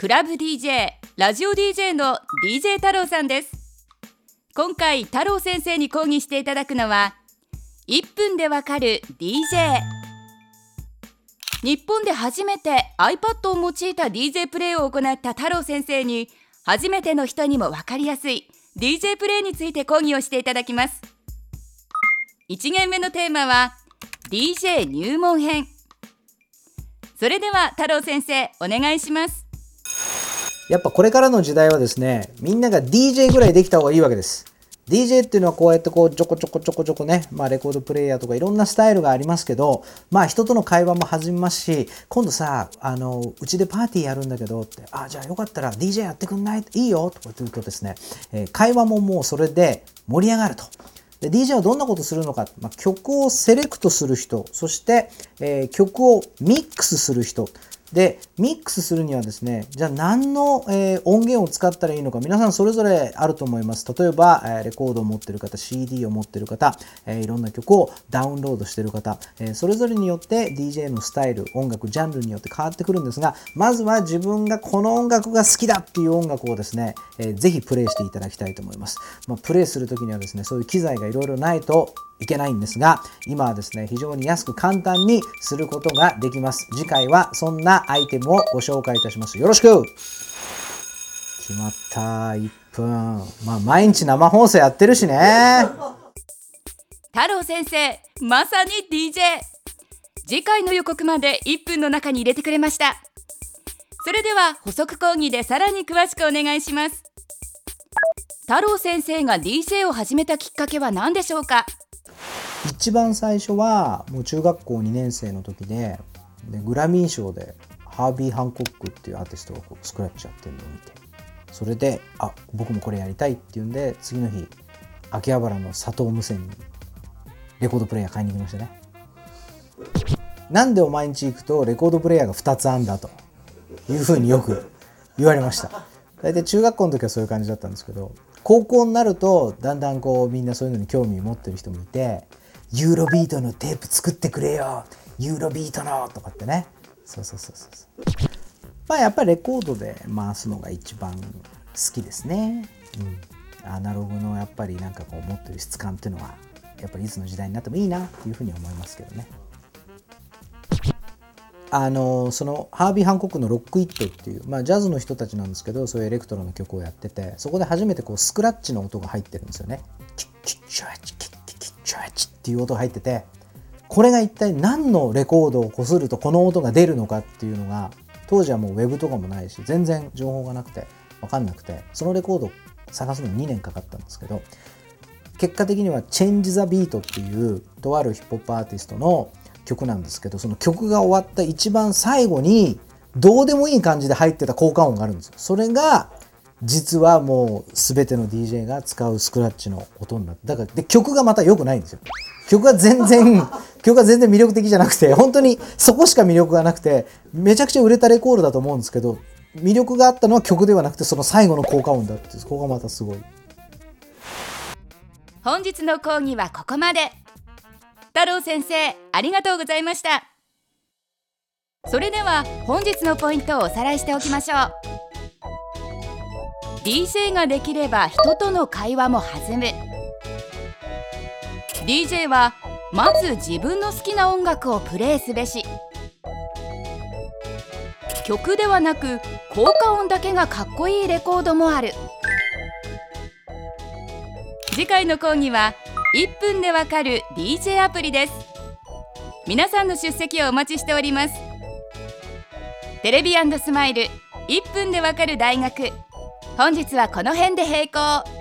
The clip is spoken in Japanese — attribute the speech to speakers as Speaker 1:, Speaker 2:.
Speaker 1: クラブ DJ ラジオ DJ の DJ 太郎さんです。今回太郎先生に講義していただくのは1分でわかる DJ 日本で初めて iPad を用いた DJ プレイを行った太郎先生に初めての人にも分かりやすい DJ プレイについて講義をしていただきます。1限目のテーマは DJ 入門編。それでは太郎先生お願いします。
Speaker 2: やっぱこれからの時代はですねみんなが DJ ぐらいできた方がいいわけです。DJ っていうのはこうやってこうちょこちょこちょこちょこね、まあレコードプレイヤーとかいろんなスタイルがありますけど、まあ人との会話も弾みますし、今度さ、あの、うちでパーティーやるんだけどって、あ、じゃあよかったら DJ やってくんない？いいよとか言うとですね、えー、会話ももうそれで盛り上がると。で DJ はどんなことするのか、まあ、曲をセレクトする人、そして、えー、曲をミックスする人、で、ミックスするにはですね、じゃあ何の、えー、音源を使ったらいいのか、皆さんそれぞれあると思います。例えば、えー、レコードを持ってる方、CD を持ってる方、えー、いろんな曲をダウンロードしてる方、えそれぞれによって DJ のスタイル、音楽、ジャンルによって変わってくるんですが、まずは自分がこの音楽が好きだっていう音楽をですね、えー、ぜひプレイしていただきたいと思います。まあ、プレイするときにはですね、そういう機材がいろいろないといけないんですが、今はですね、非常に安く簡単にすることができます。次回はそんなアイテムをご紹介いたします。よろしく決まった、1分。まあ、毎日生放送やってるしね。
Speaker 1: 太郎先生、まさに DJ。次回の予告まで1分の中に入れてくれました。それでは補足講義でさらに詳しくお願いします。太郎先生が DJ を始めたきっかけは何でしょうか？
Speaker 2: 一番最初はもう中学校2年生の時ででグラミー賞でハービー・ハンコックっていうアーティストがこうスクラッチやってるのを見てそれであ僕もこれやりたいっていうんで次の日秋葉原の佐藤無線にレコードプレーヤー買いに行きましたね。なんでお前んち行くとレコードプレーヤーが2つあんだというふうによく言われました。大体中学校の時はそういう感じだったんですけど高校になるとだんだんこうみんなそういうのに興味を持ってる人もいてユーロビートのテープ作ってくれよ。ユーロビートのとかってね。そうそうそうそうまあやっぱりレコードで回すのが一番好きですね、うん、アナログのやっぱりなんかこう持ってる質感っていうのはやっぱりいつの時代になってもいいなっていうふうに思いますけどね。あのそのハービー・ハンコックの「ロック・イット」っていう、まあ、ジャズの人たちなんですけどそういうエレクトロの曲をやっててそこで初めてこうスクラッチの音が入ってるんですよね。キュッキッキッチュアチっていう音が入っててこれが一体何のレコードをこするとこの音が出るのかっていうのが当時はもうウェブとかもないし全然情報がなくて分かんなくてそのレコードを探すのに2年かかったんですけど結果的には「 Change the Beat」っていうとあるヒップホップアーティストの曲なんですけどその曲が終わった一番最後にどうでもいい感じで入ってた効果音があるんですよ。それが実はもう全ての DJ が使うスクラッチの音になってだからで曲がまた良くないんですよ。曲が全然、曲が全然魅力的じゃなくて、本当にそこしか魅力がなくて、めちゃくちゃ売れたレコードだと思うんですけど、魅力があったのは曲ではなくて、その最後の効果音だって、そこがまたすごい。
Speaker 1: 本日の講義はここまで。太郎先生、ありがとうございました。それでは本日のポイントをおさらいしておきましょう。DJ ができれば人との会話も弾む。DJ はまず自分の好きな音楽をプレイすべし。曲ではなく効果音だけがかっこいいレコードもある。次回の講義は1分でわかる DJ アプリです。皆さんの出席をお待ちしております。テレビスマイル1分でわかる大学。本日はこの辺で閉校。